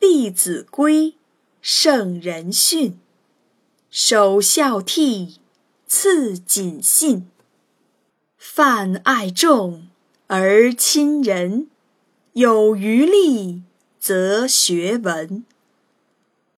弟子规圣人训。首孝悌次谨信。泛爱众而亲仁有余力则学文。